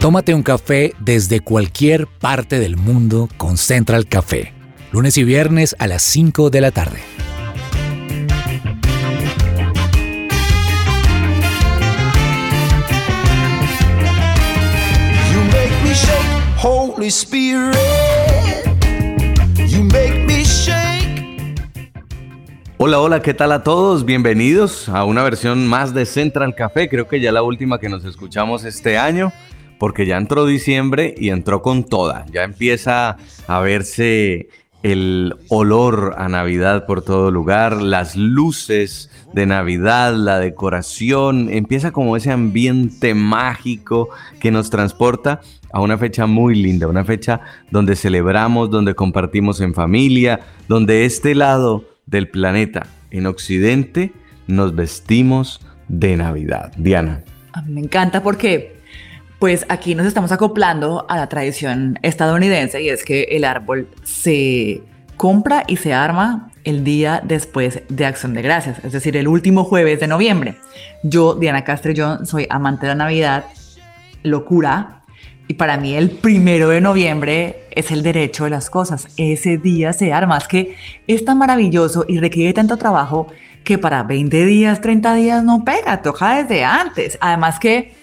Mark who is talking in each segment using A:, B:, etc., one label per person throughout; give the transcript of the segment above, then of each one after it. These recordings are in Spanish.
A: Tómate un café desde cualquier parte del mundo con Central Café. Lunes y viernes a las 5 de la tarde.
B: You make me shake, Holy Spirit. You make me shake.
C: Hola, hola, ¿qué tal a todos? Bienvenidos a una versión más de Central Café, creo que ya la última que nos escuchamos este año, porque ya entró diciembre y entró con toda, ya empieza a verse el olor a Navidad por todo lugar, las luces de Navidad, la decoración, empieza como ese ambiente mágico que nos transporta a una fecha muy linda, una fecha donde celebramos, donde compartimos en familia, donde este lado del planeta, en Occidente, nos vestimos de Navidad. Diana.
D: Me encanta porque pues aquí nos estamos acoplando a la tradición estadounidense y es que el árbol se compra y se arma el día después de Acción de Gracias, es decir, el último jueves de noviembre. Yo, Diana Castrellón, soy amante de la Navidad, locura, y para mí el primero de noviembre es el derecho de las cosas. Ese día se arma, que es tan maravilloso y requiere tanto trabajo que para 20 días, 30 días no pega, toca desde antes. Además que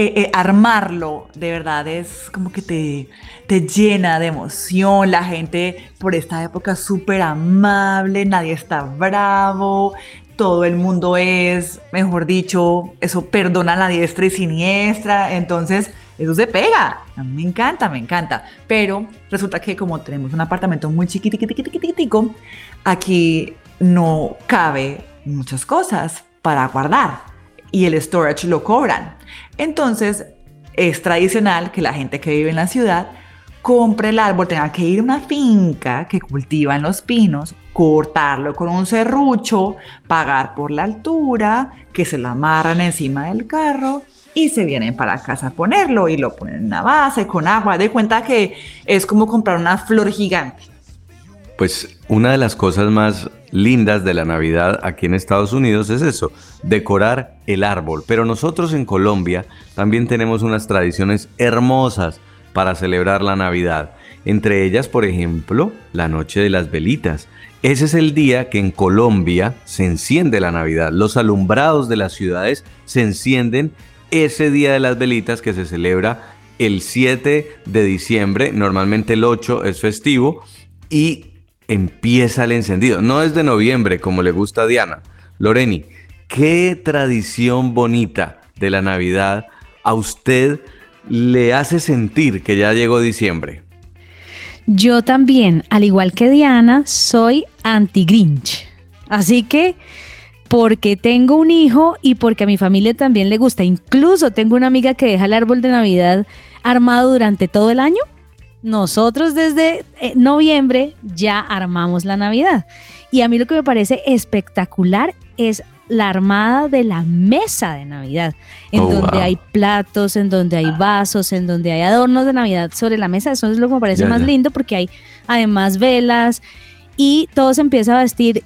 D: eh, eh, armarlo de verdad es como que te, te llena de emoción. La gente por esta época es súper amable, nadie está bravo, todo el mundo es, mejor dicho, eso perdona la diestra y siniestra. Entonces, eso se pega. Me encanta, me encanta. Pero resulta que como tenemos un apartamento muy chiquitico, aquí no cabe muchas cosas para guardar y el storage lo cobran. Entonces, es tradicional que la gente que vive en la ciudad compre el árbol, tenga que ir a una finca que cultivan los pinos, cortarlo con un serrucho, pagar por la altura, que se lo amarran encima del carro y se vienen para casa a ponerlo y lo ponen en una base con agua. De cuenta que es como comprar una flor gigante.
C: Pues una de las cosas más lindas de la Navidad aquí en Estados Unidos es eso, decorar el árbol. Pero nosotros en Colombia también tenemos unas tradiciones hermosas para celebrar la Navidad. Entre ellas, por ejemplo, la Noche de las Velitas. Ese es el día que en Colombia se enciende la Navidad. Los alumbrados de las ciudades se encienden ese día de las velitas que se celebra el 7 de diciembre. Normalmente el 8 es festivo. Y empieza el encendido. No es de noviembre, como le gusta a Diana. Loreni, ¿qué tradición bonita de la Navidad a usted le hace sentir que ya llegó diciembre?
E: Yo también, al igual que Diana, soy anti-Grinch. Así que, porque tengo un hijo y porque a mi familia también le gusta, incluso tengo una amiga que deja el árbol de Navidad armado durante todo el año, nosotros desde eh, noviembre ya armamos la Navidad. Y a mí lo que me parece espectacular es la armada de la mesa de Navidad, en
C: Oh,
E: donde
C: wow.
E: hay platos, en donde hay vasos, en donde hay adornos de Navidad sobre la mesa. Eso es lo que me parece
C: Ya,
E: más
C: ya.
E: lindo porque hay además velas y todo se empieza a vestir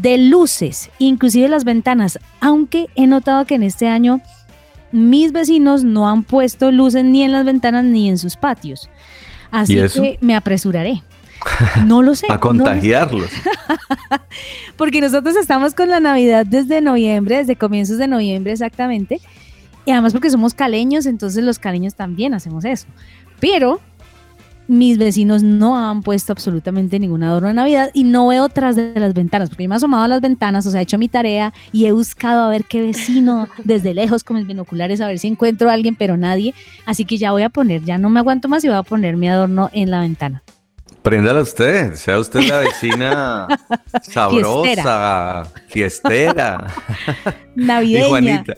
E: de luces, inclusive las ventanas, aunque he notado que en este año mis vecinos no han puesto luces ni en las ventanas ni en sus patios. Así que me apresuraré. No lo sé.
C: A
E: no lo sé.
C: contagiarlos.
E: Porque nosotros estamos con la Navidad desde noviembre, desde comienzos de noviembre exactamente. Y además porque somos caleños, entonces los caleños también hacemos eso. Pero mis vecinos no han puesto absolutamente ningún adorno de Navidad y no veo tras de las ventanas, porque yo me he asomado a las ventanas, o sea, he hecho mi tarea y he buscado a ver qué vecino desde lejos con mis binoculares, a ver si encuentro a alguien, pero nadie. Así que ya voy a poner, ya no me aguanto más y voy a poner mi adorno en la ventana.
C: Préndala usted, sea usted la vecina sabrosa, fiestera. Y
E: Navideña.
C: Juanita,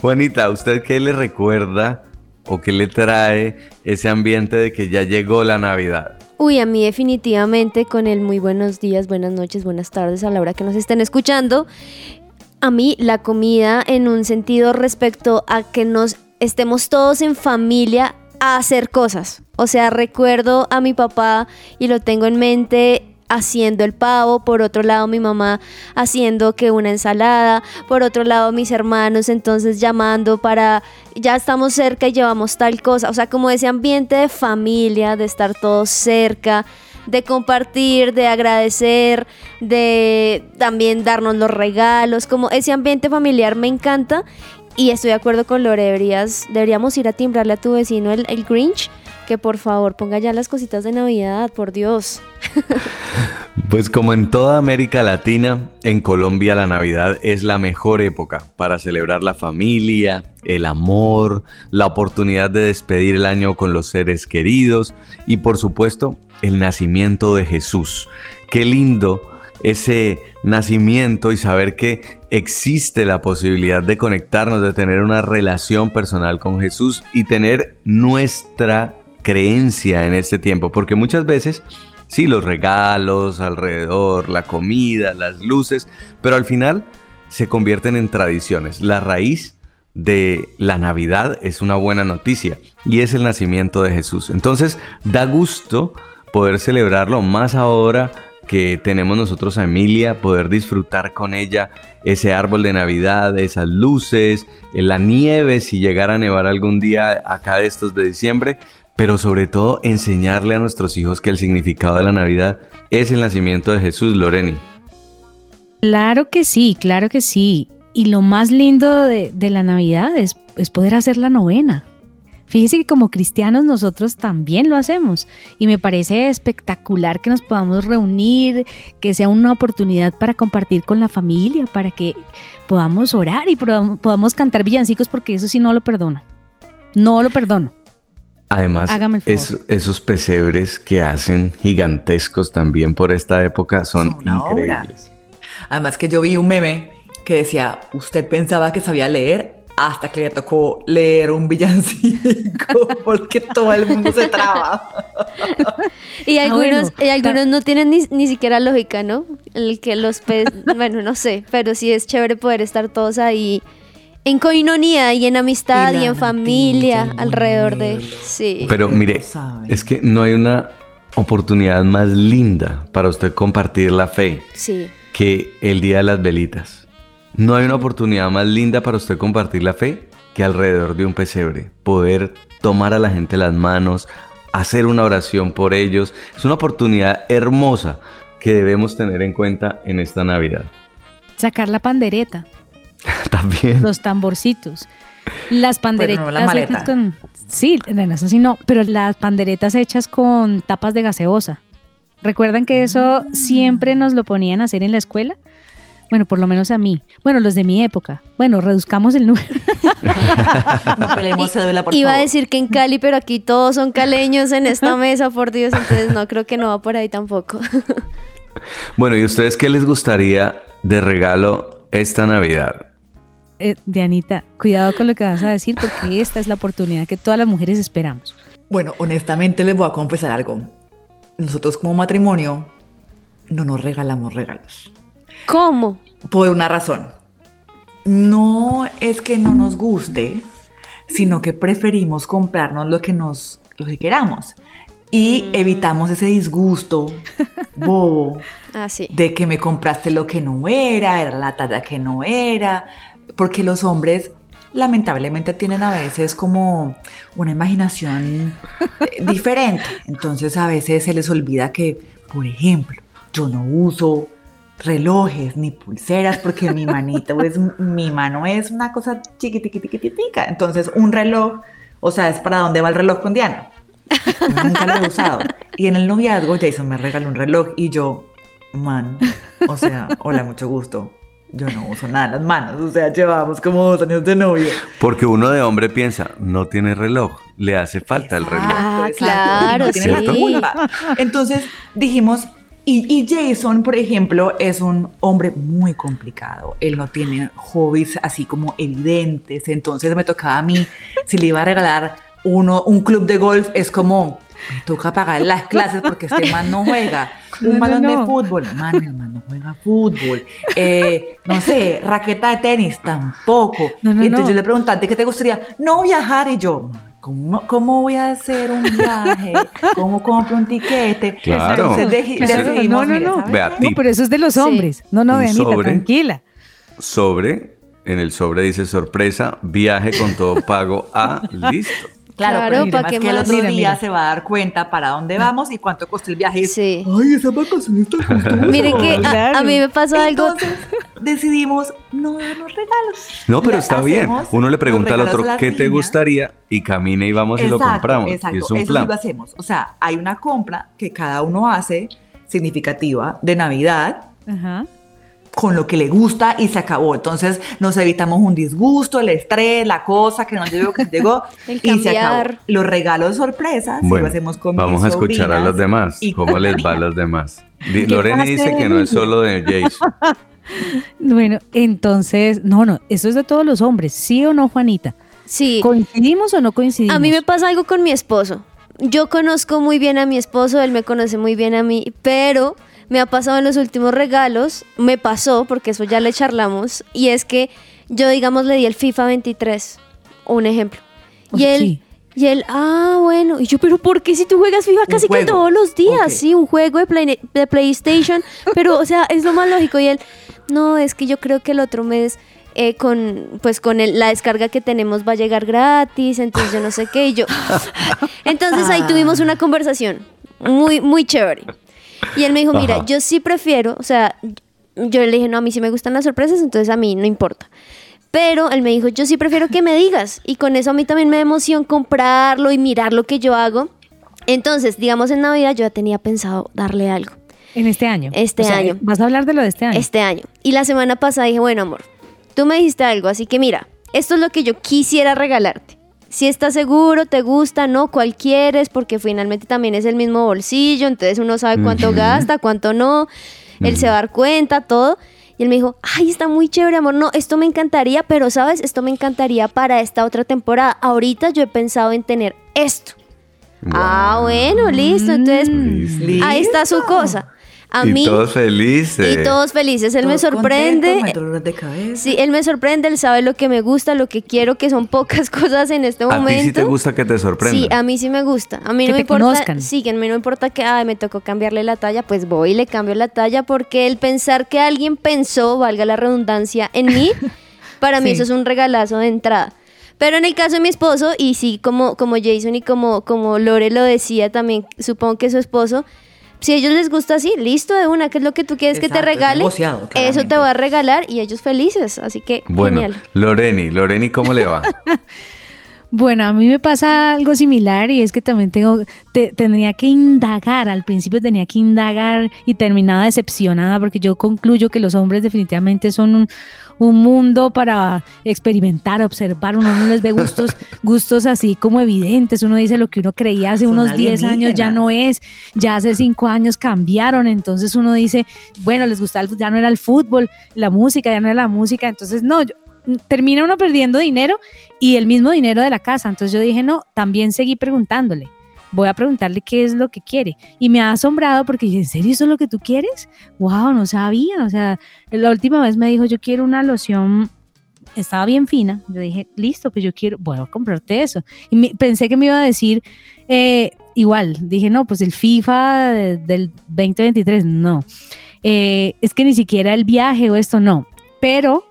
C: Juanita, ¿a ¿usted qué le recuerda o qué le trae ese ambiente de que ya llegó la Navidad?
F: Uy, a mí definitivamente con el muy buenos días, buenas noches, buenas tardes a la hora que nos estén escuchando. A mí la comida en un sentido respecto a que nos estemos todos en familia a hacer cosas. O sea, recuerdo a mi papá y lo tengo en mente haciendo el pavo, por otro lado mi mamá haciendo que una ensalada, por otro lado mis hermanos entonces llamando para ya estamos cerca y llevamos tal cosa, o sea, como ese ambiente de familia, de estar todos cerca, de compartir, de agradecer, de también darnos los regalos, como ese ambiente familiar me encanta. Y estoy de acuerdo con Lore, deberías, deberíamos ir a timbrarle a tu vecino el, el Grinch, que por favor ponga ya las cositas de Navidad, por Dios.
C: Pues como en toda América Latina, en Colombia la Navidad es la mejor época para celebrar la familia, el amor, la oportunidad de despedir el año con los seres queridos y por supuesto el nacimiento de Jesús. Qué lindo ese nacimiento y saber que existe la posibilidad de conectarnos, de tener una relación personal con Jesús y tener nuestra creencia en este tiempo, porque muchas veces sí, los regalos alrededor, la comida, las luces, pero al final se convierten en tradiciones. La raíz de la Navidad es una buena noticia y es el nacimiento de Jesús. Entonces da gusto poder celebrarlo más ahora que tenemos nosotros a Emilia, poder disfrutar con ella ese árbol de Navidad, esas luces, la nieve si llegara a nevar algún día acá de estos de diciembre, pero sobre todo enseñarle a nuestros hijos que el significado de la Navidad es el nacimiento de Jesús, Loreni.
E: Claro que sí, claro que sí. Y lo más lindo de, la Navidad es, poder hacer la novena. Fíjese que como cristianos nosotros también lo hacemos y me parece espectacular que nos podamos reunir, que sea una oportunidad para compartir con la familia, para que podamos orar y podamos, podamos cantar villancicos porque eso sí no lo perdono. No lo perdono.
C: Además,
E: Hágame el favor.
C: es- esos pesebres que hacen gigantescos también por esta época son
D: Son una obra.
C: increíbles.
D: Además que yo vi un meme que decía, usted pensaba que sabía leer hasta que le tocó leer un villancico porque todo el mundo se traba.
F: Y
E: Ah,
F: algunos,
E: bueno.
F: y algunos no tienen ni, ni siquiera lógica, ¿no? El que los bueno, no sé, pero sí es chévere poder estar todos ahí en coinonía y en amistad
D: Y
F: y, en familia alrededor de... Sí.
C: Pero mire, es que no hay una oportunidad más linda para usted compartir la fe
F: Sí.
C: que el Día de las Velitas. No hay una oportunidad más linda para usted compartir la fe que alrededor de un pesebre. Poder tomar a la gente las manos, hacer una oración por ellos. Es una oportunidad hermosa que debemos tener en cuenta en esta Navidad.
E: Sacar la pandereta,
C: También.
E: los tamborcitos, las panderetas
D: no la maleta.
E: hechas con... Sí, en eso sí no, pero las panderetas hechas con tapas de gaseosa. ¿Recuerdan que eso siempre nos lo ponían a hacer en la escuela? Bueno, por lo menos a mí. Bueno, los de mi época. Bueno, reduzcamos el número.
D: No peleemos cédula, por
F: Iba a decir que en Cali, pero aquí todos son caleños en esta mesa, por Dios, entonces no creo que no va por ahí tampoco.
C: Bueno, ¿y ustedes qué les gustaría de regalo esta Navidad?
E: Eh, Dianita, cuidado con lo que vas a decir porque esta es la oportunidad que todas las mujeres esperamos.
D: Bueno, honestamente les voy a confesar algo. Nosotros como matrimonio no nos regalamos regalos.
F: ¿Cómo?
D: Por una razón. No es que no nos guste, sino que preferimos comprarnos lo que nos lo que queramos y evitamos ese disgusto bobo
F: Ah, sí.
D: de que me compraste lo que no era, era la talla que no era, porque los hombres lamentablemente tienen a veces como una imaginación eh, diferente, entonces a veces se les olvida que, por ejemplo, yo no uso relojes ni pulseras porque mi manita es mi mano es una cosa chiquitiquitica, entonces un reloj, o sea, es para dónde va el reloj con Diana. Nunca lo he usado. Y en el noviazgo Jason me regaló un reloj y yo, man, o sea, hola, mucho gusto. Yo no uso nada en las manos, o sea, llevamos como dos años de novio.
C: Porque uno de hombre piensa, no tiene reloj, le hace falta el reloj.
F: Ah, claro,
D: no tiene la
F: sí.
D: culpa. Entonces dijimos, y, y Jason, por ejemplo, es un hombre muy complicado. Él no tiene hobbies así como evidentes. Entonces me tocaba a mí, si le iba a regalar uno, un club de golf, es como, me toca pagar las clases porque este man no juega.
E: No,
D: Un
E: no,
D: balón de fútbol, man, el man no juega fútbol. Eh, no sé, raqueta de tenis, tampoco.
E: No, no,
D: y entonces
E: no.
D: yo le pregunté, ¿qué te gustaría? No viajar. Y yo, ¿Cómo, ¿Cómo voy a hacer un viaje? ¿Cómo compro un tiquete?
C: Claro.
D: Entonces deji-
E: Claro,
D: decidimos,
E: no, no,
D: mira,
E: no. No, pero eso es de los
F: Sí.
E: hombres. No, no, Dianita,
C: sobre.
E: tranquila.
C: Sobre, en el sobre dice sorpresa, viaje con todo pago a listo.
D: Claro,
F: Claro,
D: pero el
F: ¿pa'
D: tema
F: qué
D: es que el otro
E: Mira,
D: día
E: mira.
D: se va a dar cuenta para dónde vamos y cuánto costó el viaje.
F: Sí.
D: Ay, esa vacación está costosa.
F: Mire que a, mí me pasó algo.
D: Entonces decidimos no darnos regalos.
C: No, pero está bien. Uno le pregunta al otro qué te gustaría y camina y vamos y lo compramos.
D: Exacto,
C: Y es un
D: eso sí
C: plan.
D: lo hacemos. O sea, hay una compra que cada uno hace significativa de Navidad
E: Ajá.
D: Con lo que le gusta y se acabó. Entonces nos evitamos un disgusto, el estrés, la cosa que no llegó, que llegó
F: El
D: y se acabó. Los regalos sorpresas
C: Bueno,
D: lo hacemos con
C: vamos
D: mis
C: a escuchar a los demás.
D: y
C: ¿Cómo les va a los demás? Di-
E: ¿Qué
C: Lorena dice que no es solo de Jason.
E: Bueno, entonces, no, no, eso es de todos los hombres, ¿sí o no, Juanita?
F: Sí.
E: ¿Coincidimos o no coincidimos?
F: A mí me pasa algo con mi esposo. Yo conozco muy bien a mi esposo, él me conoce muy bien a mí, pero me ha pasado en los últimos regalos, me pasó, porque eso ya le charlamos, y es que yo, digamos, le di el FIFA 23, un ejemplo. Y él,
E: Sí.
F: y él, ah, bueno, y yo, pero ¿por qué si tú juegas FIFA casi que todos los días? Sí, un juego de, Play- de PlayStation, pero, o sea, es lo más lógico. Y él, no, es que yo creo que el otro mes eh, con pues con el- la descarga que tenemos va a llegar gratis, entonces yo no sé qué, y yo... Entonces ahí tuvimos una conversación muy, muy chévere. Y él me dijo, mira,
C: Ajá.
F: yo sí prefiero, o sea, yo le dije, no, a mí sí me gustan las sorpresas, entonces a mí no importa. Pero él me dijo, yo sí prefiero que me digas. Y con eso a mí también me da emoción comprarlo y mirar lo que yo hago. Entonces, digamos en Navidad yo ya tenía pensado darle algo.
E: En este año.
F: Este
E: O sea,
F: año.
E: Vas a hablar de lo de este año.
F: Este año. Y la semana pasada dije, bueno, amor, tú me dijiste algo, así que mira, esto es lo que yo quisiera regalarte. Si estás seguro, te gusta, no, cuál quieres, porque finalmente también es el mismo bolsillo, entonces uno sabe cuánto gasta, cuánto no, él se va a dar cuenta, todo. Y él me dijo, ay, está muy chévere, amor, no, esto me encantaría, pero sabes, esto me encantaría para esta otra temporada. Ahorita yo he pensado en tener esto. Ah, bueno, listo, entonces
C: Listo.
F: ahí está su cosa. A
C: y
F: mí...
C: todos felices.
F: Y todos felices. Él me
D: Todos
F: sorprende.
D: contentos, no hay dolores de cabeza.
F: Sí, él me sorprende, él sabe lo que me gusta, lo que quiero, que son pocas cosas en este
C: ¿A
F: momento.
C: ti sí te gusta que te sorprendan?
F: Sí, a mí sí me gusta. A mí
E: Que
F: no me importa.
E: conozcan.
F: Sí, que a mí no me importa que ay, me tocó cambiarle la talla, pues voy y le cambio la talla porque el pensar que alguien pensó, valga la redundancia, en mí, para mí
E: Sí.
F: eso es un regalazo de entrada. Pero en el caso de mi esposo, y sí, como, como Jason y como, como Lore lo decía también, supongo que su esposo, si a ellos les gusta así, listo de una, ¿qué es lo que tú quieres que te
D: es
F: regale?
D: negociado,
F: Eso te va a regalar y ellos felices, así que
C: Bueno,
F: genial.
C: Loreni, Loreni, ¿cómo le va?
E: Bueno, a mí me pasa algo similar y es que también tengo, te- tendría que indagar, al principio tenía que indagar y terminaba decepcionada porque yo concluyo que los hombres definitivamente son un, un mundo para experimentar, observar, uno no les ve gustos, gustos así como evidentes, uno dice lo que uno creía hace
D: Son
E: unos 10 años ya no es, ya hace 5 años cambiaron, entonces uno dice, bueno, les gustaba, el- ya no era el fútbol, la música, ya no era la música, entonces no, yo- termina uno perdiendo dinero y el mismo dinero de la casa. Entonces yo dije, no, también seguí preguntándole. Voy a preguntarle qué es lo que quiere. Y me ha asombrado porque dije, ¿en serio eso es lo que tú quieres? Wow, no sabía. O sea, la última vez me dijo, yo quiero una loción, estaba bien fina. Yo dije, listo, pues yo quiero, voy a comprarte eso. Y me- pensé que me iba a decir, eh, igual, dije, no, pues el FIFA de- del 2023, no. Eh, es que ni siquiera el viaje o esto, no. Pero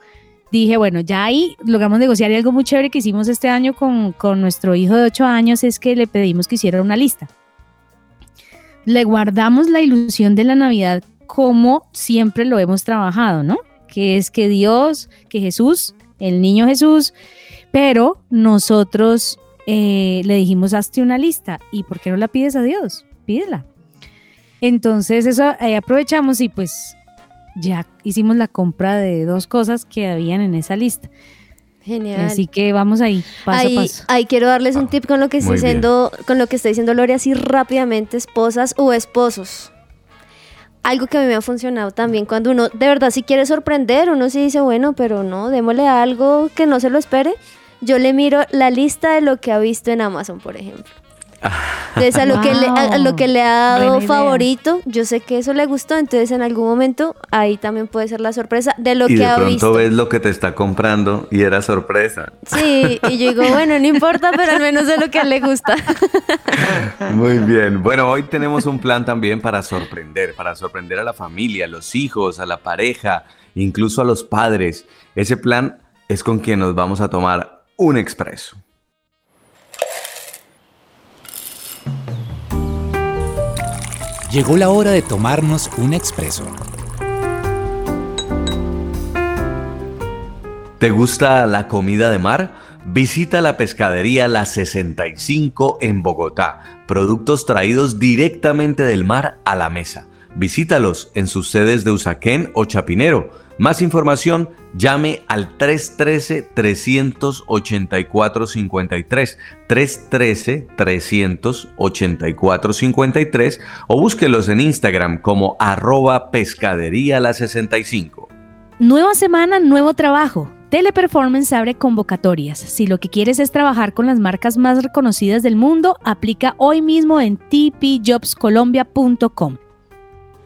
E: dije, bueno, ya ahí logramos negociar y algo muy chévere que hicimos este año con, con nuestro hijo de 8 años es que le pedimos que hiciera una lista. Le guardamos la ilusión de la Navidad como siempre lo hemos trabajado, ¿no? Que es que Dios, que Jesús, el niño Jesús, pero nosotros eh, le dijimos, hazte una lista. ¿Y por qué no la pides a Dios? Pídela. Entonces eso eh, aprovechamos y pues ya hicimos la compra de dos cosas que habían en esa lista.
F: Genial.
E: Así que vamos ahí, paso
F: ahí,
E: a paso.
F: ahí quiero darles un tip con lo que
C: bien.
F: diciendo, con lo que está diciendo Lore así rápidamente, esposas o esposos. Algo que a mí me ha funcionado también cuando uno de verdad si quiere sorprender, uno sí dice, bueno, pero no, démosle algo que no se lo espere. Yo le miro la lista de lo que ha visto en Amazon, por ejemplo. Entonces a lo que le, a, a lo que le ha dado
E: Buena idea.
F: favorito, yo sé que eso le gustó, entonces en algún momento ahí también puede ser la sorpresa de lo
C: y
F: que
C: de
F: ha
C: pronto
F: visto.
C: ves lo que te está comprando y era sorpresa.
F: Sí, y yo digo, bueno, no importa, pero al menos de lo que a él le gusta.
C: Muy bien. Bueno, hoy tenemos un plan también para sorprender, para sorprender a la familia, a los hijos, a la pareja, incluso a los padres. Ese plan es con quien nos vamos a tomar un expreso.
A: Llegó la hora de tomarnos un expreso.
C: ¿Te gusta la comida de mar? Visita la pescadería La 65 en Bogotá. Productos traídos directamente del mar a la mesa. Visítalos en sus sedes de Usaquén o Chapinero. Más información, llame al 313-384-53, 313-384-53 o búsquelos en Instagram como arroba pescadería la 65.
E: Nueva semana, nuevo trabajo. Teleperformance abre convocatorias. Si lo que quieres es trabajar con las marcas más reconocidas del mundo, aplica hoy mismo en tpjobscolombia.com.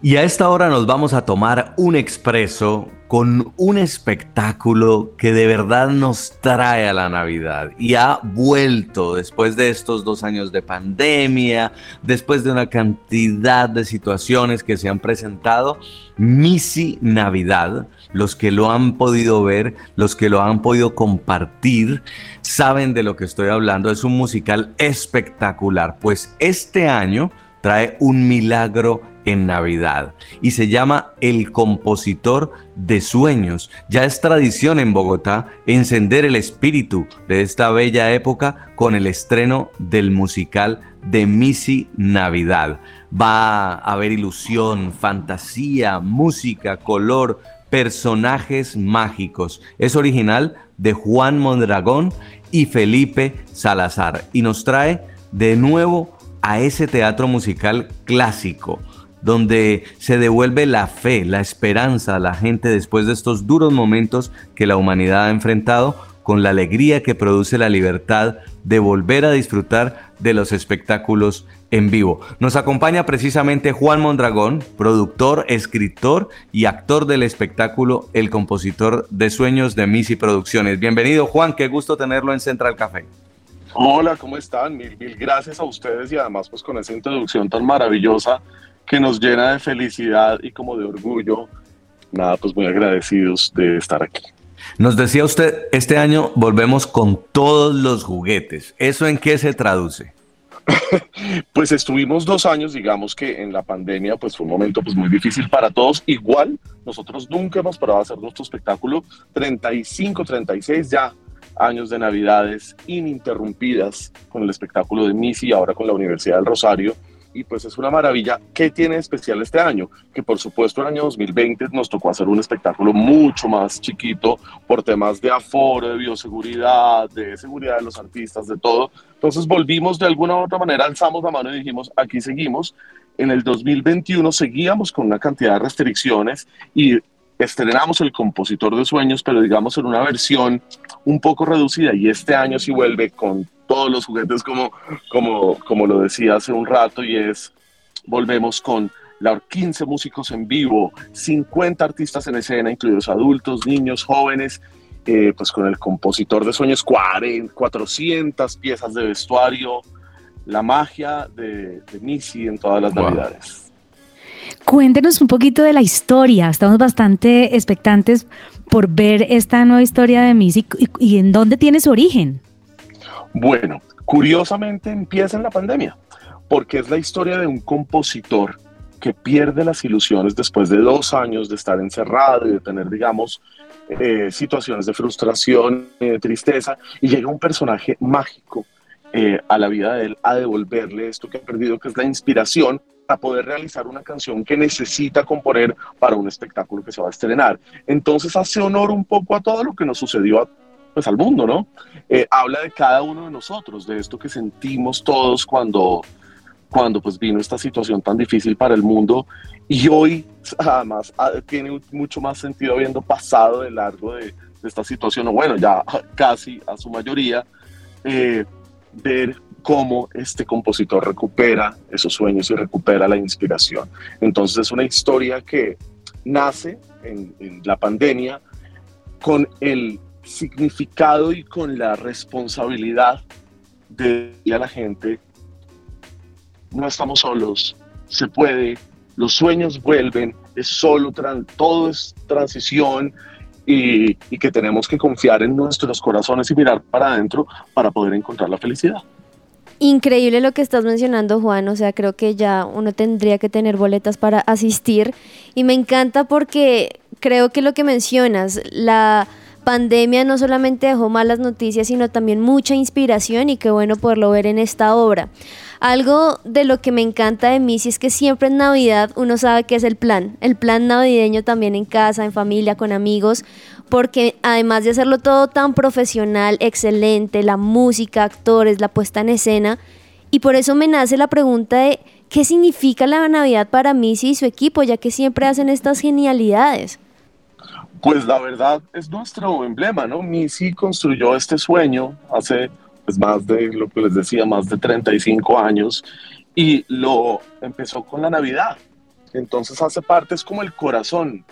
C: Y a esta hora nos vamos a tomar un expreso con un espectáculo que de verdad nos trae a la Navidad y ha vuelto después de estos dos años de pandemia, después de una cantidad de situaciones que se han presentado. Misi Navidad, los que lo han podido ver, los que lo han podido compartir, saben de lo que estoy hablando. Es un musical espectacular, pues este año trae un milagro en Navidad y se llama El Compositor de Sueños. Ya es tradición en Bogotá encender el espíritu de esta bella época con el estreno del musical de Missy Navidad. Va a haber ilusión, fantasía, música, color, personajes mágicos. Es original de Juan Mondragón y Felipe Salazar y nos trae de nuevo a ese teatro musical clásico donde se devuelve la fe, la esperanza a la gente después de estos duros momentos que la humanidad ha enfrentado, con la alegría que produce la libertad de volver a disfrutar de los espectáculos en vivo. Nos acompaña precisamente Juan Mondragón, productor, escritor y actor del espectáculo, el compositor de sueños de Missy Producciones. Bienvenido Juan, qué gusto tenerlo en Central Café.
G: Hola, ¿cómo están? Mil, mil gracias a ustedes y además pues con esa introducción tan maravillosa que nos llena de felicidad y como de orgullo. Nada, pues muy agradecidos de estar aquí.
C: Nos decía usted, este año volvemos con todos los juguetes. ¿Eso en qué se traduce?
G: Pues estuvimos dos años, digamos que en la pandemia, pues fue un momento pues muy difícil para todos. Igual, nosotros nunca hemos parado de hacer nuestro espectáculo. 35, 36 ya años de navidades ininterrumpidas con el espectáculo de Missy, ahora con la Universidad del Rosario. Y pues es una maravilla. ¿Qué tiene especial este año? Que por supuesto el año 2020 nos tocó hacer un espectáculo mucho más chiquito por temas de aforo, de bioseguridad, de seguridad de los artistas, de todo. Entonces volvimos de alguna u otra manera, alzamos la mano y dijimos, aquí seguimos. En el 2021 seguíamos con una cantidad de restricciones y estrenamos el compositor de sueños, pero digamos en una versión un poco reducida y este año sí vuelve con todos los juguetes como, como, como lo decía hace un rato y es, volvemos con la 15 músicos en vivo, 50 artistas en escena, incluidos adultos, niños, jóvenes, eh, pues con el compositor de sueños, 40, 400 piezas de vestuario, la magia de, de Missy en todas las
C: Wow.
G: navidades.
E: Cuéntenos un poquito de la historia. Estamos bastante expectantes por ver esta nueva historia de Missy y, en dónde tiene su origen.
G: Bueno, curiosamente empieza en la pandemia, porque es la historia de un compositor que pierde las ilusiones después de dos años de estar encerrado y de tener, digamos, eh, situaciones de frustración, y de tristeza, y llega un personaje mágico eh, a la vida de él a devolverle esto que ha perdido, que es la inspiración para poder realizar una canción que necesita componer para un espectáculo que se va a estrenar. Entonces hace honor un poco a todo lo que nos sucedió a- pues, al mundo, ¿no? Eh, habla de cada uno de nosotros, de esto que sentimos todos cuando, cuando pues vino esta situación tan difícil para el mundo y hoy además ah, tiene mucho más sentido habiendo pasado de largo de, de esta situación, o bueno, ya casi a su mayoría, eh, ver cómo este compositor recupera esos sueños y recupera la inspiración. Entonces es una historia que nace en, en la pandemia con el significado y con la responsabilidad de a la gente, no estamos solos, se puede, los sueños vuelven, es solo, todo es transición y, y que tenemos que confiar en nuestros corazones y mirar para adentro para poder encontrar la felicidad.
F: Increíble lo que estás mencionando, Juan. O sea, creo que ya uno tendría que tener boletas para asistir. Y me encanta porque creo que lo que mencionas, la pandemia no solamente dejó malas noticias, sino también mucha inspiración y qué bueno poderlo ver en esta obra. Algo de lo que me encanta de Missy es que siempre en Navidad uno sabe que es el plan, el plan navideño también en casa, en familia, con amigos, porque además de hacerlo todo tan profesional, excelente, la música, actores, la puesta en escena, y por eso me nace la pregunta de qué significa la Navidad para Missy y su equipo, ya que siempre hacen estas genialidades.
G: Pues la verdad es nuestro emblema, ¿no? Missy construyó este sueño hace pues, más de lo que les decía, más de 35 años y lo empezó con la Navidad. Entonces hace parte, es como el corazón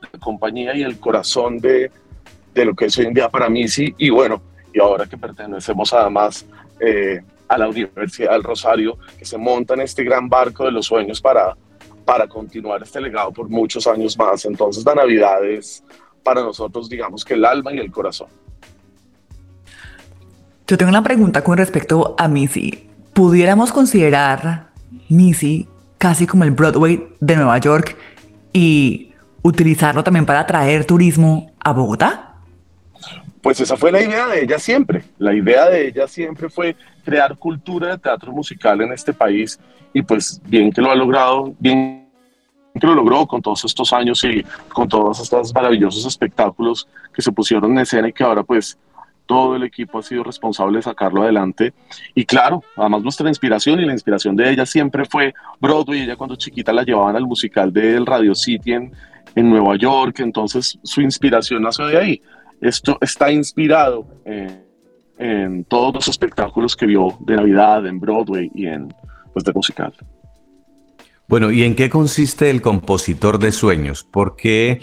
G: la compañía y el corazón de, de lo que es hoy en día para Missy. Y bueno, y ahora que pertenecemos además eh, a la Universidad del Rosario, que se monta en este gran barco de los sueños para, para continuar este legado por muchos años más. Entonces la Navidad es para nosotros, digamos que el alma y el corazón.
D: Yo tengo una pregunta con respecto a Missy. ¿Pudiéramos considerar Missy casi como el Broadway de Nueva York y utilizarlo también para atraer turismo a Bogotá?
G: Pues esa fue la idea de ella siempre. La idea de ella siempre fue crear cultura de teatro musical en este país y pues bien que lo ha logrado, bien que lo logró con todos estos años y con todos estos maravillosos espectáculos que se pusieron en escena y que ahora pues todo el equipo ha sido responsable de sacarlo adelante. Y claro, además nuestra inspiración y la inspiración de ella siempre fue Broadway. Ella cuando chiquita la llevaban al musical del Radio City en, en Nueva York, entonces su inspiración nació de ahí. Esto está inspirado en, en todos los espectáculos que vio de Navidad, en Broadway y en pues, de musical.
C: Bueno, ¿y en qué consiste el compositor de sueños? ¿Por qué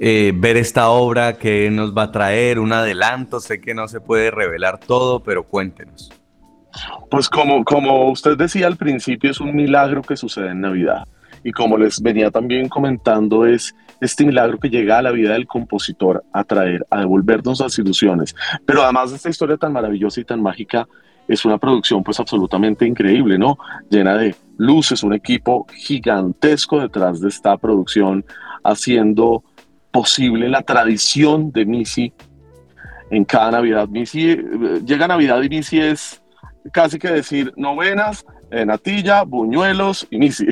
C: eh, ver esta obra que nos va a traer un adelanto? Sé que no se puede revelar todo, pero cuéntenos.
G: Pues como, como usted decía al principio, es un milagro que sucede en Navidad. Y como les venía también comentando, es este milagro que llega a la vida del compositor a traer, a devolvernos las ilusiones. Pero además de esta historia tan maravillosa y tan mágica, es una producción pues absolutamente increíble, ¿no? Llena de luces, un equipo gigantesco detrás de esta producción, haciendo posible la tradición de Missy en cada Navidad. Missy, eh, llega Navidad y Missy es casi que decir novenas, natilla, buñuelos y Missy.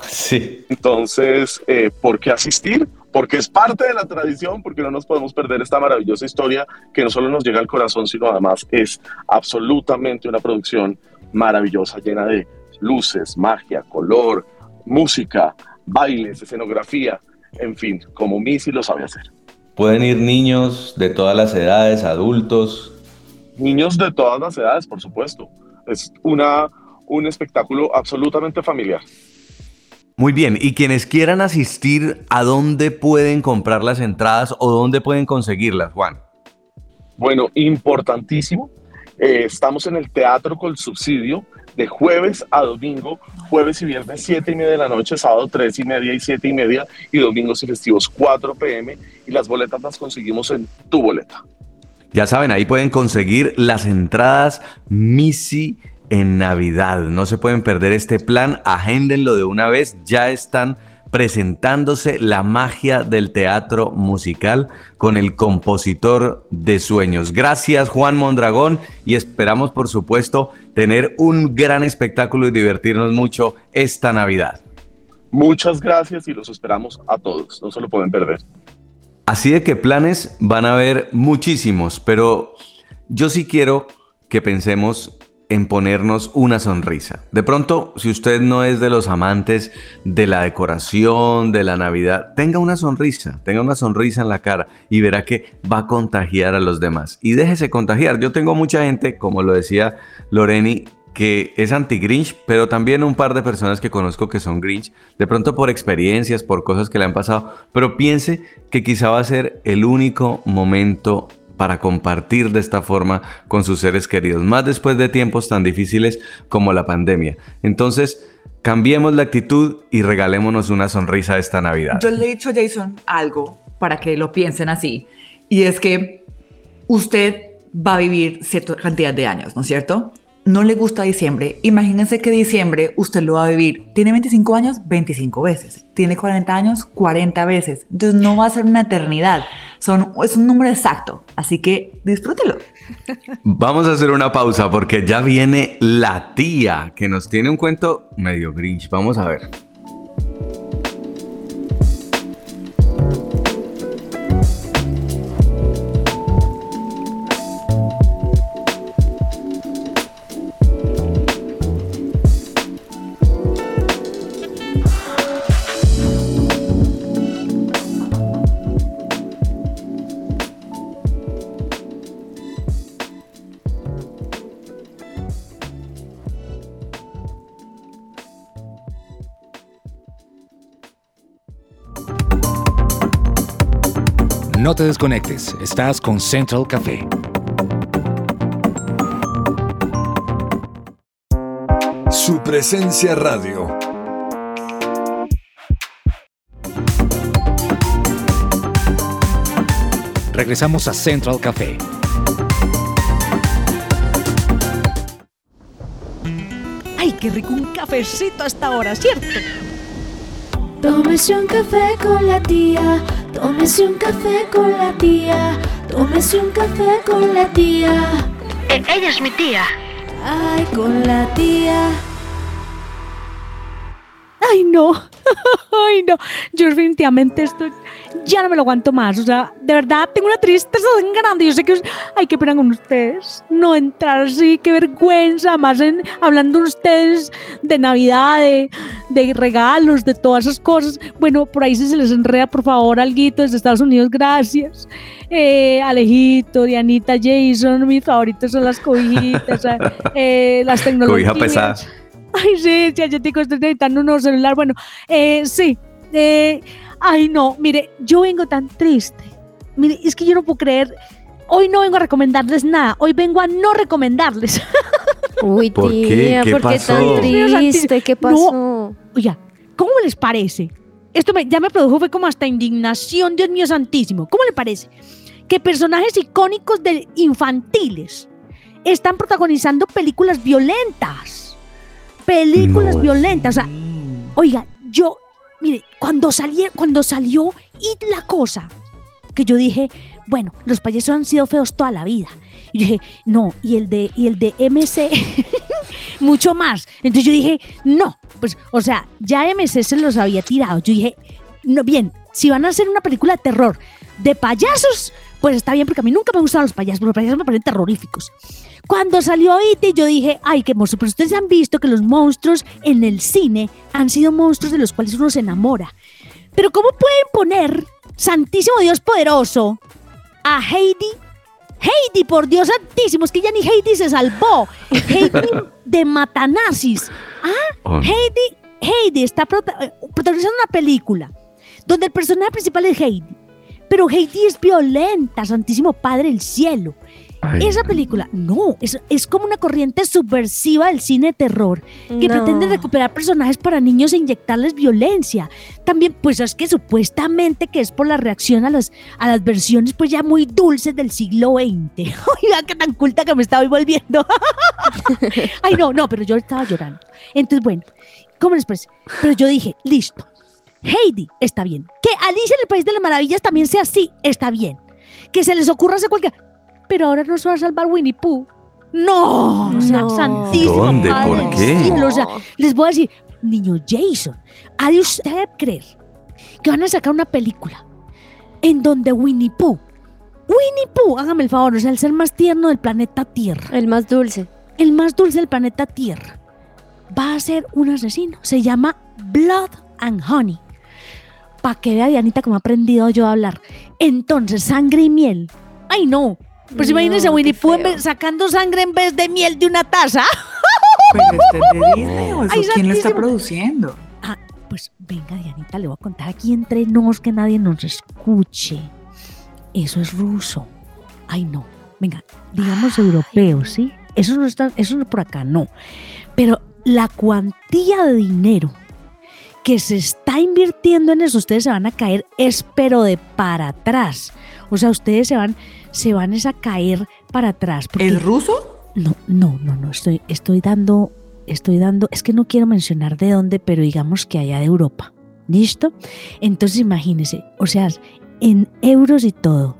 C: Sí.
G: Entonces, eh, ¿por qué asistir? Porque es parte de la tradición, porque no nos podemos perder esta maravillosa historia que no solo nos llega al corazón, sino además es absolutamente una producción maravillosa, llena de luces, magia, color, música, bailes, escenografía, en fin, como Missy lo sabe hacer.
C: Pueden ir niños de todas las edades, adultos.
G: Niños de todas las edades, por supuesto. Es una, un espectáculo absolutamente familiar.
C: Muy bien, y quienes quieran asistir, ¿a dónde pueden comprar las entradas o dónde pueden conseguirlas, Juan?
G: Bueno, importantísimo. Eh, estamos en el Teatro con Subsidio de jueves a domingo, jueves y viernes 7 y media de la noche, sábado 3 y media y 7 y media y domingos y festivos 4 pm y las boletas las conseguimos en tu boleta.
C: Ya saben, ahí pueden conseguir las entradas Missy en Navidad. No se pueden perder este plan, agéndenlo de una vez, ya están presentándose la magia del teatro musical con el compositor de sueños. Gracias Juan Mondragón y esperamos por supuesto tener un gran espectáculo y divertirnos mucho esta Navidad.
G: Muchas gracias y los esperamos a todos, no se lo pueden perder.
C: Así de que planes van a haber muchísimos, pero yo sí quiero que pensemos en ponernos una sonrisa. De pronto, si usted no es de los amantes de la decoración, de la Navidad, tenga una sonrisa, tenga una sonrisa en la cara y verá que va a contagiar a los demás. Y déjese contagiar. Yo tengo mucha gente, como lo decía Loreni, que es anti-Grinch, pero también un par de personas que conozco que son Grinch, de pronto por experiencias, por cosas que le han pasado, pero piense que quizá va a ser el único momento para compartir de esta forma con sus seres queridos, más después de tiempos tan difíciles como la pandemia. Entonces, cambiemos la actitud y regalémonos una sonrisa esta Navidad.
D: Yo le he dicho a Jason algo para que lo piensen así, y es que usted va a vivir cierta cantidad de años, ¿no es cierto? No le gusta diciembre. Imagínense que diciembre usted lo va a vivir. Tiene 25 años, 25 veces. Tiene 40 años, 40 veces. Entonces no va a ser una eternidad. Son, es un número exacto. Así que disfrútelo.
C: Vamos a hacer una pausa porque ya viene la tía que nos tiene un cuento medio grinch. Vamos a ver.
A: No te desconectes, estás con Central Café.
H: Su presencia radio.
A: Regresamos a Central Café.
E: Ay, qué rico un cafecito a esta hora, ¿cierto?
I: Tómese un café con la tía, tómese un café con la tía, tómese un café con la tía.
J: ella es mi tía.
I: Ay, con la tía.
E: Ay, no. Ay, no. Yo definitivamente estoy. Ya no me lo aguanto más. O sea, de verdad tengo una tristeza tan grande. Yo sé que. Ay, qué pena con ustedes. No entrar así, qué vergüenza. Más en, hablando ustedes de Navidad, de, de regalos, de todas esas cosas. Bueno, por ahí si se les enreda, por favor, alguito desde Estados Unidos, gracias. Eh, Alejito, Dianita, Jason, mis favoritos son las cobijitas, eh, las tecnologías.
C: Cobija pesada.
E: Ay, sí, sí, yo tengo, estoy necesitando un nuevo celular. Bueno, eh, sí. Eh, ay, no, mire, yo vengo tan triste. Mire, es que yo no puedo creer. Hoy no vengo a recomendarles nada. Hoy vengo a no recomendarles.
F: Uy,
C: ¿Por qué?
F: tía,
C: ¿Qué
F: ¿por qué
C: pasó?
F: tan triste? ¿Qué
E: No.
F: pasó?
E: Oiga, ¿cómo les parece? Esto me- ya me produjo fue como hasta indignación, Dios mío santísimo. ¿Cómo le parece? Que personajes icónicos de infantiles están protagonizando películas violentas. Películas
C: No.
E: violentas. O sea, oiga, yo, mire, cuando, salí, cuando salió It la cosa, que yo dije, bueno, los payasos han sido feos toda la vida. Y yo dije, no, y el de, y el de MC, mucho más. Entonces yo dije, no, pues, o sea, ya MC se los había tirado. Yo dije, no, bien, si van a hacer una película de terror de payasos, pues está bien, porque a mí nunca me gustaron los payasos, los payasos me parecen terroríficos. Cuando salió IT, yo dije, ay, qué monstruo, pero ustedes han visto que los monstruos en el cine han sido monstruos de los cuales uno se enamora. Pero ¿cómo pueden poner, Santísimo Dios poderoso, a Heidi? Heidi, por Dios santísimo, es que ya ni Heidi se salvó. Heidi de Matanazis. Ah,
C: Oh.
E: Heidi, Heidi está eh, protagonizando una película donde el personaje principal es Heidi. Pero Heidi es violenta, Santísimo Padre del Cielo.
C: Ay,
E: Esa película, no, es, es como una corriente subversiva del cine de terror que
F: No.
E: pretende recuperar personajes para niños e inyectarles violencia. También, pues es que supuestamente que es por la reacción a las, a las versiones pues ya muy dulces del siglo XX. Oiga, qué tan culta que me estaba volviendo. Ay, no, no, pero yo estaba llorando. Entonces, bueno, ¿cómo les parece? Pero yo dije, listo. Heidi está bien. Que Alicia en el País de las Maravillas también sea así, está bien. Que se les ocurra hacer cualquier... Pero ahora no se va a salvar Winnie Pooh. No, o sea,
F: No.
E: santísimo.
C: ¿Dónde?
E: Padre
C: ¿Por qué?
E: o sea, les voy a decir, niño Jason, ¿ha de usted creer que van a sacar una película en donde Winnie Pooh, Winnie Pooh, hágame el favor, o sea, el ser más tierno del planeta Tierra,
F: El más dulce.
E: el más dulce del planeta Tierra, va a ser un asesino. Se llama Blood and Honey. Para que vea Dianita cómo he aprendido yo a hablar. Entonces, sangre y miel. Ay, no. Pues
F: No,
E: imagínense a Winnie Pooh sacando sangre en vez de miel de una taza.
D: Pero este es de Disney, ¿o eso
E: Ay,
D: quién lo está produciendo?
E: Ah, pues venga, Dianita, le voy a contar aquí entre nos que nadie nos escuche. Eso es ruso. Ay, no. Venga, digamos europeo, ¿sí? Eso no está, eso no por acá, no. Pero la cuantía de dinero que se está invirtiendo en eso, ustedes se van a caer, es pero de para atrás. O sea, ustedes se van, se van es a caer para atrás. porque-
D: ¿Es ruso?
E: no, no, no, no, estoy, estoy dando, estoy dando, es que no quiero mencionar de dónde, pero digamos que allá de Europa. ¿Listo? Entonces imagínense, o sea, en euros y todo,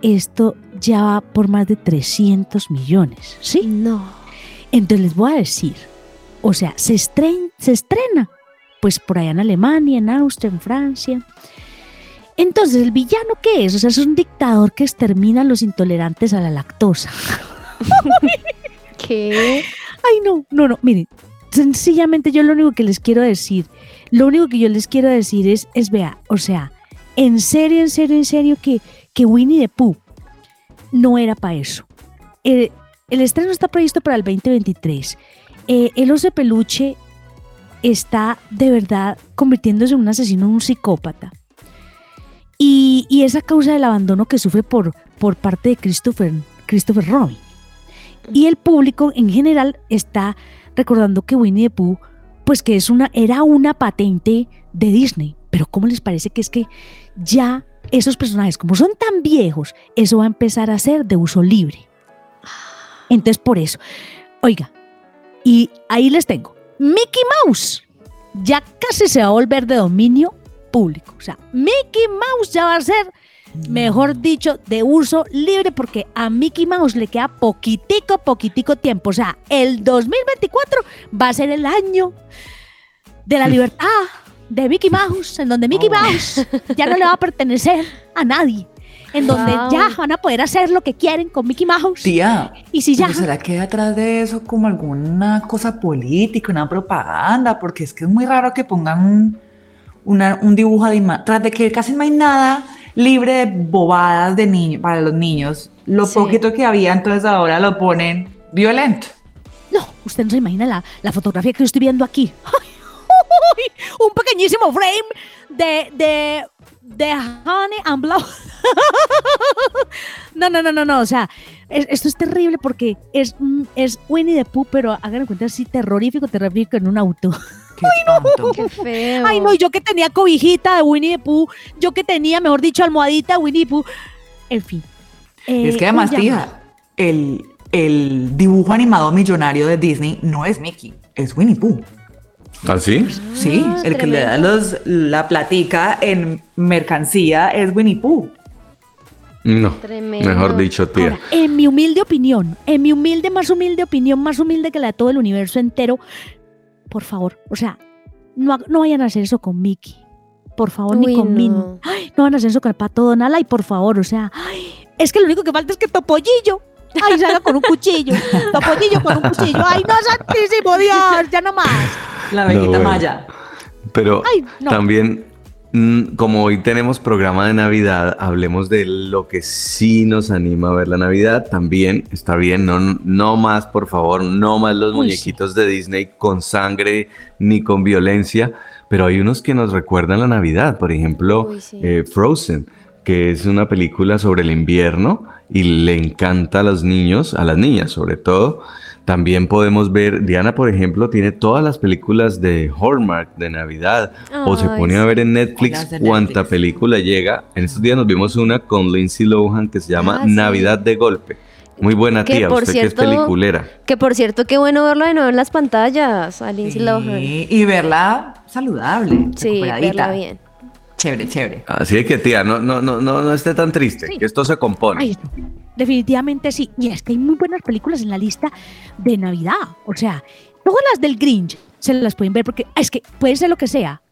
E: esto ya va por más de 300 millones, ¿sí?
F: No.
E: Entonces les voy a decir, o sea, se, estren- se estrena, pues por allá en Alemania, en Austria, en Francia. Entonces, ¿el villano qué es? O sea, es un dictador que extermina a los intolerantes a la lactosa.
F: ¿Qué?
E: Ay, no, no, no, miren, sencillamente yo lo único que les quiero decir, lo único que yo les quiero decir es, es vea, o sea, en serio, en serio, en serio que, que Winnie the Pooh no era para eso. Eh, el estreno está previsto para el 2023. Eh, el oso de peluche está de verdad convirtiéndose en un asesino, un psicópata. Y, y es a causa del abandono que sufre por, por parte de Christopher, Christopher Robin. Y el público en general está recordando que Winnie the Pooh, pues que es una, era una patente de Disney. Pero ¿cómo les parece que es que ya esos personajes, como son tan viejos, eso va a empezar a ser de uso libre? Entonces, por eso, oiga, y ahí les tengo, Mickey Mouse ya casi se va a volver de dominio público. O sea, Mickey Mouse ya va a ser mejor dicho, de uso libre, porque a Mickey Mouse le queda poquitico, poquitico tiempo. O sea, el 2024 va a ser el año de la libertad de Mickey Mouse, en donde Mickey Mouse ya no le va a pertenecer a nadie. En donde
F: Wow.
E: ya van a poder hacer lo que quieren con Mickey Mouse.
D: Tía,
E: Y si ya.
D: ¿pero ¿será que hay atrás de eso como alguna cosa política, una propaganda? Porque es que es muy raro que pongan un, una- un dibujo animado, tras de que casi no hay nada libre de bobadas de niños para los niños. Lo
F: Sí.
D: poquito que había, entonces ahora lo ponen violento.
E: No, usted no se imagina la, la fotografía que yo estoy viendo aquí. Un pequeñísimo frame de, de, de Honey and Blood. No, no, no, no, no. O sea, es- esto es terrible porque es, mm, es Winnie the Pooh, pero hagan en cuenta así terrorífico, terrorífico en un auto.
D: Qué espanto.
F: Qué feo.
E: Ay, no, y yo que tenía cobijita de Winnie the Pooh, yo que tenía, mejor dicho, almohadita de Winnie the Pooh. En fin.
D: Es
E: Eh,
D: que además,
E: un llamado.
D: tía, el, el dibujo animado millonario de Disney no es Mickey, es Winnie Pooh.
C: ¿Ah, sí?
D: Sí,
F: Ah,
D: el que le da los, la platica en mercancía es Winnie Pooh.
C: No.
F: Tremendo.
C: Mejor dicho, tía.
E: Ahora, en mi humilde opinión, en mi humilde, más humilde opinión, más humilde que la de todo el universo entero, por favor, o sea, no, no vayan a hacer eso con Mickey. Por favor,
F: Uy,
E: ni con Minnie.
F: no.
E: Ay, no van a hacer eso con el pato Donald. Ay, por favor, o sea, ay, es que lo único que falta es que Topollillo. Ay, salga con un cuchillo. Topollillo con un cuchillo. Ay, no, santísimo Dios, ya no más.
D: La
C: No,
D: abejita
C: bueno.
D: maya.
C: Pero
E: Ay, no.
C: también, mm, como hoy tenemos programa de Navidad, hablemos de lo que sí nos anima a ver la Navidad. También está bien, no, no más, por favor, no más los
E: Uy,
C: muñequitos de Disney con sangre ni con violencia. Pero hay unos que nos recuerdan la Navidad, por ejemplo,
F: Uy, sí.
C: eh, Frozen, que es una película sobre el invierno y le encanta a los niños, a las niñas sobre todo. También podemos ver, Diana, por ejemplo, tiene todas las películas de Hallmark de Navidad. o se pone a ver en Netflix cuánta
D: Netflix.
C: película llega. En estos días nos vimos una con Lindsay Lohan que se llama
F: Ah, sí.
C: Navidad de golpe. Muy buena
F: Que,
C: tía,
F: por
C: usted que es
F: cierto,
C: peliculera.
F: Que por cierto, qué bueno verlo de nuevo en las pantallas, a Lindsay Lohan.
D: Y verla saludable,
F: Sí, verla bien.
D: Chévere, chévere.
C: Así que tía, no, no, no, no, no esté tan triste,
E: Sí.
C: que esto se compone.
E: Ay, definitivamente sí. Y es que hay muy buenas películas en la lista de Navidad. O sea, todas las del Grinch se las pueden ver porque es que puede ser lo que sea.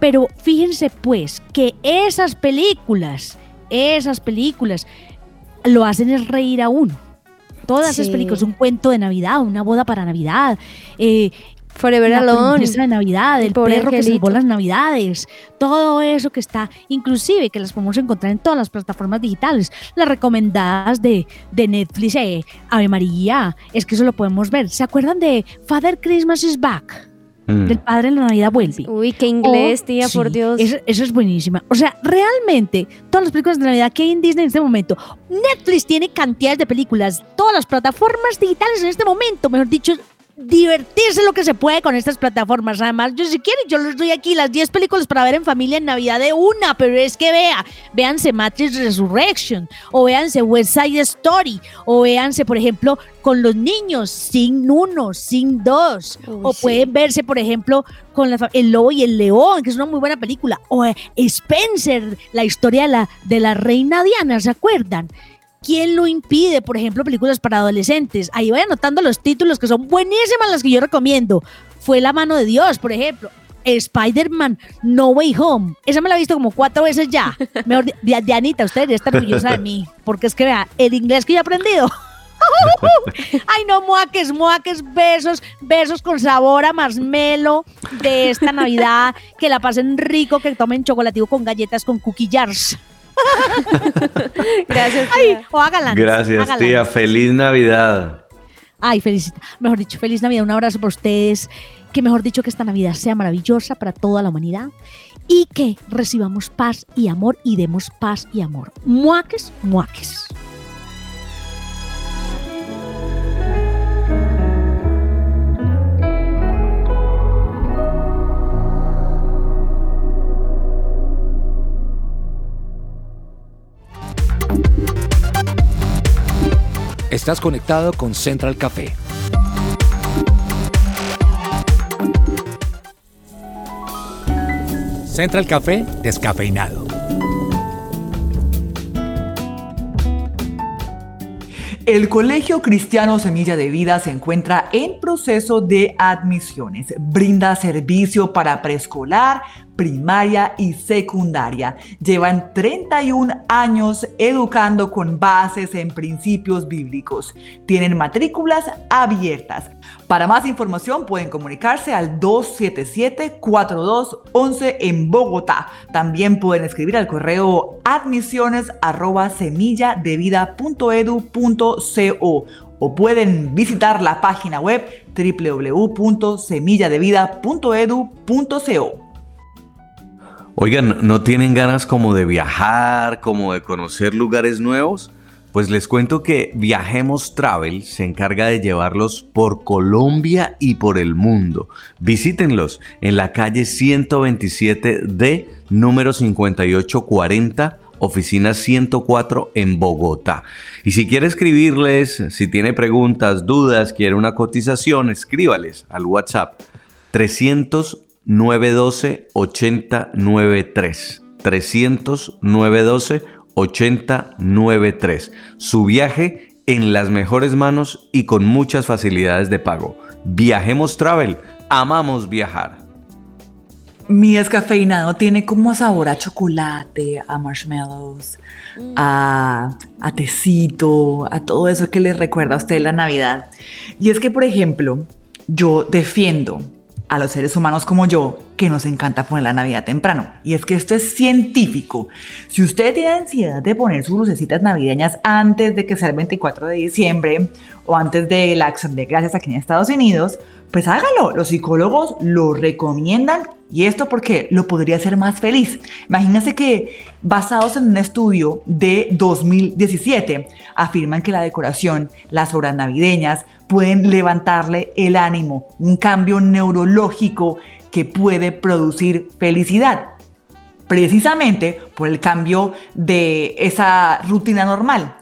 E: Pero fíjense pues que esas películas, esas películas lo hacen es reír a uno. todas esas películas, un cuento de Navidad, una boda para Navidad, eh,
F: Forever
E: la
F: Alone.
E: de Navidad, el
F: Pobre
E: perro que
F: angelito.
E: salvó las Navidades, todo eso que está, inclusive que las podemos encontrar en todas las plataformas digitales, las recomendadas de, de Netflix, eh, Ave María, es que eso lo podemos ver. ¿Se acuerdan de Father Christmas is Back?
C: Mm.
E: Del Padre en la Navidad vuelve.
F: Uy, qué inglés,
E: O-
F: tía, por
E: sí,
F: Dios.
E: Eso, eso es buenísima. O sea, realmente, todas las películas de Navidad que hay en Disney en este momento, Netflix tiene cantidades de películas, todas las plataformas digitales en este momento, mejor dicho, divertirse lo que se puede con estas plataformas. Además, yo si quieren, yo les doy aquí las 10 películas para ver en familia en Navidad de una, pero es que vea, véanse Matrix Resurrection, o véanse West Side Story, o véanse, por ejemplo, con los niños, Sin 1, Sin 2,
F: Uy,
E: o
F: sí.
E: pueden verse, por ejemplo, con la El Lobo y el León, que es una muy buena película, o eh, Spencer, la historia de la, de la reina Diana, ¿se acuerdan? ¿Quién lo impide? Por ejemplo, películas para adolescentes. Ahí voy anotando los títulos que son buenísimas las que yo recomiendo. Fue La mano de Dios, por ejemplo. Spider-Man No Way Home. Esa me la he visto como cuatro veces ya. Mejor, di- Di- Dianita, usted debería estar orgullosa de mí. Porque es que vea, el inglés que yo he aprendido. Ay, no, muaques, muaques, besos, besos con sabor a marshmallow de esta Navidad. Que la pasen rico, que tomen chocolativo con galletas con cookie jars.
F: Gracias,
E: Ay,
F: tía.
E: o háganla.
C: Gracias,
E: háganla.
C: tía. Feliz Navidad.
E: Ay, feliz, mejor dicho, feliz Navidad. Un abrazo para ustedes. Que mejor dicho, que esta Navidad sea maravillosa para toda la humanidad. Y que recibamos paz y amor y demos paz y amor. Muaques, muaques.
A: Estás conectado con Central Café. Central Café descafeinado.
D: El Colegio Cristiano Semilla de Vida se encuentra en proceso de admisiones. Brinda servicio para preescolar, primaria y secundaria. Llevan 31 años educando con bases en principios bíblicos. Tienen matrículas abiertas. Para más información pueden comunicarse al 277-4211 en Bogotá. También pueden escribir al correo admisiones arroba semilladevidad.edu.co o pueden visitar la página web www.semilladevida.edu.co.
C: Oigan, ¿no tienen ganas como de viajar, como de conocer lugares nuevos? Pues les cuento que Viajemos Travel se encarga de llevarlos por Colombia y por el mundo. Visítenlos en la calle 127D, número 5840, oficina 104 en Bogotá. Y si quiere escribirles, si tiene preguntas, dudas, quiere una cotización, escríbales al WhatsApp 300 912 8093. 300 912 8093. Su viaje en las mejores manos y con muchas facilidades de pago. Viajemos Travel. Amamos viajar.
D: Mi descafeinado tiene como sabor a chocolate, a marshmallows, a, a tecito, a todo eso que les recuerda a usted la Navidad. Y es que, por ejemplo, yo defiendo a los seres humanos como yo que nos encanta poner la Navidad temprano. Y es que esto es científico. Si usted tiene ansiedad de poner sus lucecitas navideñas antes de que sea el 24 de diciembre o antes de la acción de gracias aquí en Estados Unidos, pues hágalo. Los psicólogos lo recomiendan y esto porque lo podría hacer más feliz. Imagínense que basados en un estudio de 2017 afirman que la decoración, las obras navideñas pueden levantarle el ánimo, un cambio neurológico que puede producir felicidad. Precisamente por el cambio de esa rutina normal.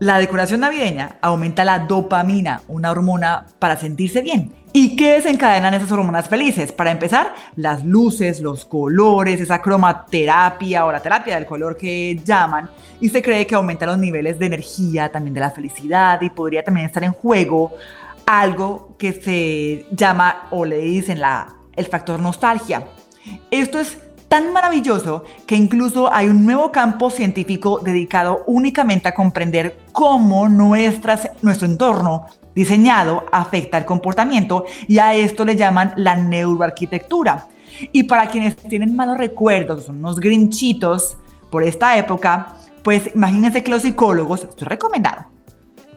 D: La decoración navideña aumenta la dopamina, una hormona para sentirse bien. ¿Y qué desencadenan esas hormonas felices? Para empezar, las luces, los colores, esa cromaterapia o la terapia del color que llaman. Y se cree que aumenta los niveles de energía, también de la felicidad y podría también estar en juego algo que se llama o le dicen la, el factor nostalgia. Esto es tan maravilloso que incluso hay un nuevo campo científico dedicado únicamente a comprender cómo nuestro entorno diseñado afecta el comportamiento y a esto le llaman la neuroarquitectura. Y para quienes tienen malos recuerdos, unos grinchitos por esta época, pues imagínense que los psicólogos, esto es recomendado,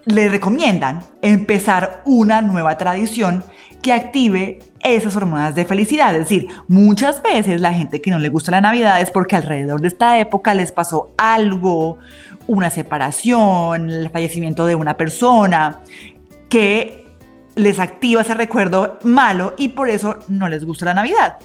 D: le recomiendan empezar una nueva tradición que active esas hormonas de felicidad. Es decir, muchas veces la gente que no le gusta la Navidad es porque alrededor de esta época les pasó algo, una separación, el fallecimiento de una persona, que les activa ese recuerdo malo y por eso no les gusta la Navidad.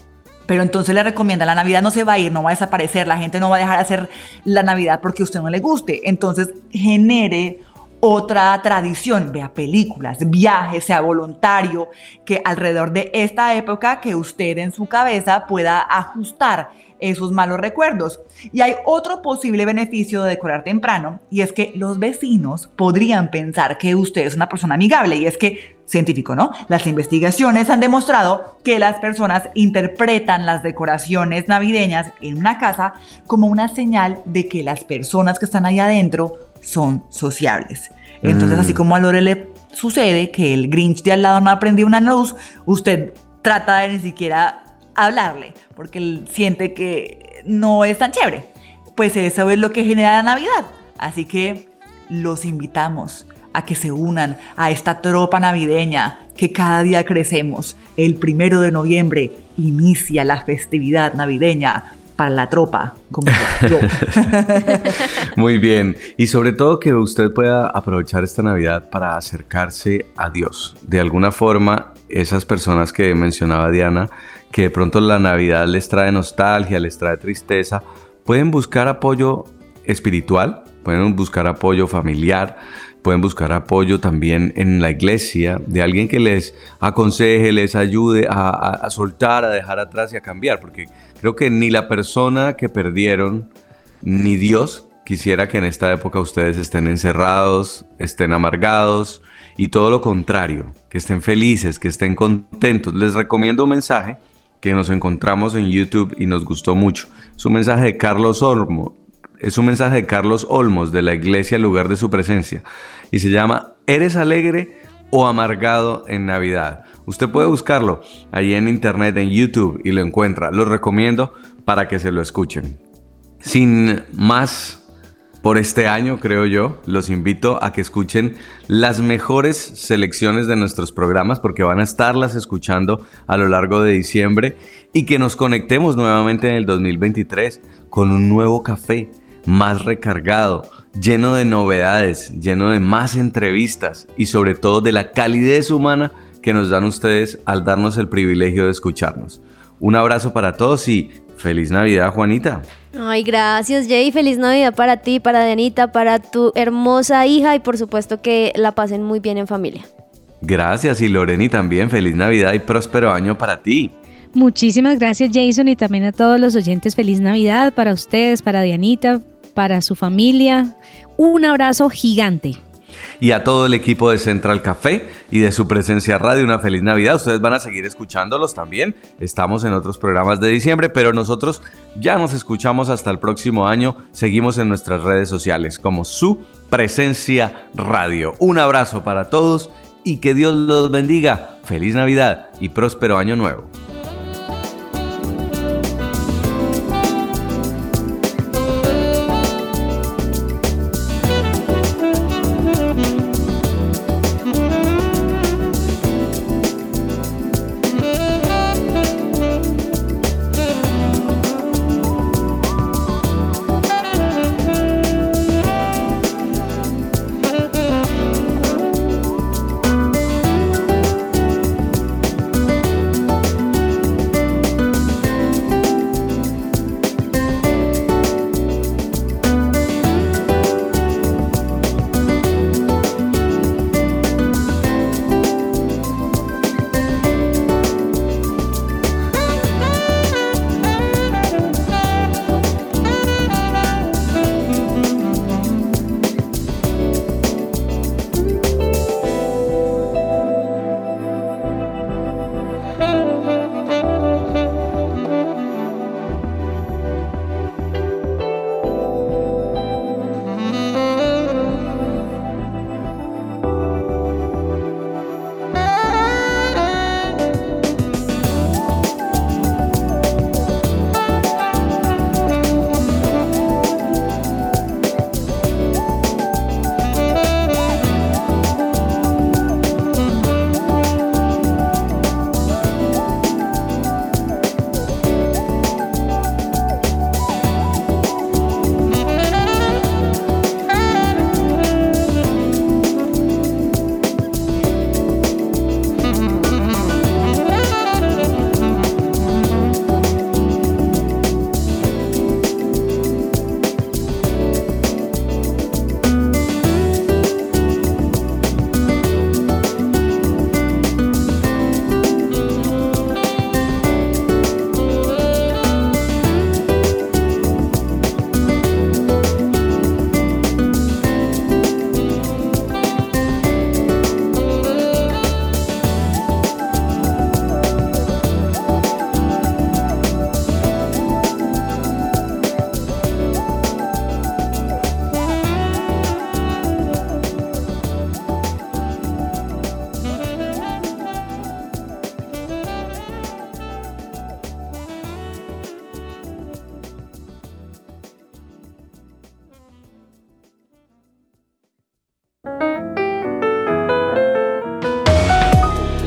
D: Pero entonces le recomienda, la Navidad no se va a ir, no va a desaparecer, la gente no va a dejar de hacer la Navidad porque a usted no le guste. Entonces genere otra tradición, vea películas, viajes, sea voluntario, que alrededor de esta época que usted en su cabeza pueda ajustar esos malos recuerdos. Y hay otro posible beneficio de decorar temprano, y es que los vecinos podrían pensar que usted es una persona amigable, y es que, científico, ¿no? Las investigaciones han demostrado que las personas interpretan las decoraciones navideñas en una casa como una señal de que las personas que están ahí adentro son sociables. Entonces, así como a Lore le sucede que el Grinch de al lado no aprendió una luz, usted trata de ni siquiera hablarle, porque él siente que no es tan chévere. Pues eso es lo que genera la Navidad. Así que los invitamos a que se unan a esta tropa navideña que cada día crecemos. El primero de noviembre inicia la festividad navideña para la tropa, como yo.
C: Muy bien. Y sobre todo que usted pueda aprovechar esta Navidad para acercarse a Dios. De alguna forma, esas personas que mencionaba Diana, que de pronto la Navidad les trae nostalgia, les trae tristeza, pueden buscar apoyo espiritual, pueden buscar apoyo familiar, pueden buscar apoyo también en la iglesia, de alguien que les aconseje, les ayude a, a soltar, a dejar atrás y a cambiar, porque creo que ni la persona que perdieron, ni Dios quisiera que en esta época ustedes estén encerrados, estén amargados y todo lo contrario, que estén felices, que estén contentos. Les recomiendo un mensaje que nos encontramos en YouTube y nos gustó mucho. Es un mensaje de Carlos Olmo, es un mensaje de Carlos Olmos de la iglesia Lugar de su Presencia y se llama ¿Eres alegre o amargado en Navidad? Usted puede buscarlo ahí en internet, en YouTube y lo encuentra. Lo recomiendo para que se lo escuchen. Sin más por este año, creo yo, los invito a que escuchen las mejores selecciones de nuestros programas porque van a estarlas escuchando a lo largo de diciembre y que nos conectemos nuevamente en el 2023 con un nuevo café más recargado, lleno de novedades, lleno de más entrevistas y sobre todo de la calidez humana que nos dan ustedes al darnos el privilegio de escucharnos. Un abrazo para todos y feliz Navidad, Juanita.
F: Ay, gracias Jay, feliz Navidad para ti, para Denita, para tu hermosa hija y por supuesto que la pasen muy bien en familia.
C: Gracias y Loreni también, feliz Navidad y próspero año para ti.
E: Muchísimas gracias Jason y también a todos los oyentes, feliz Navidad para ustedes, para Dianita, para su familia. Un abrazo gigante
C: y a todo el equipo de Central Café y de su presencia radio una feliz Navidad. Ustedes van a seguir escuchándolos también. Estamos en otros programas de diciembre, pero nosotros ya nos escuchamos hasta el próximo año. Seguimos en nuestras redes sociales como su presencia radio. Un abrazo para todos y que Dios los bendiga. Feliz Navidad y próspero año nuevo.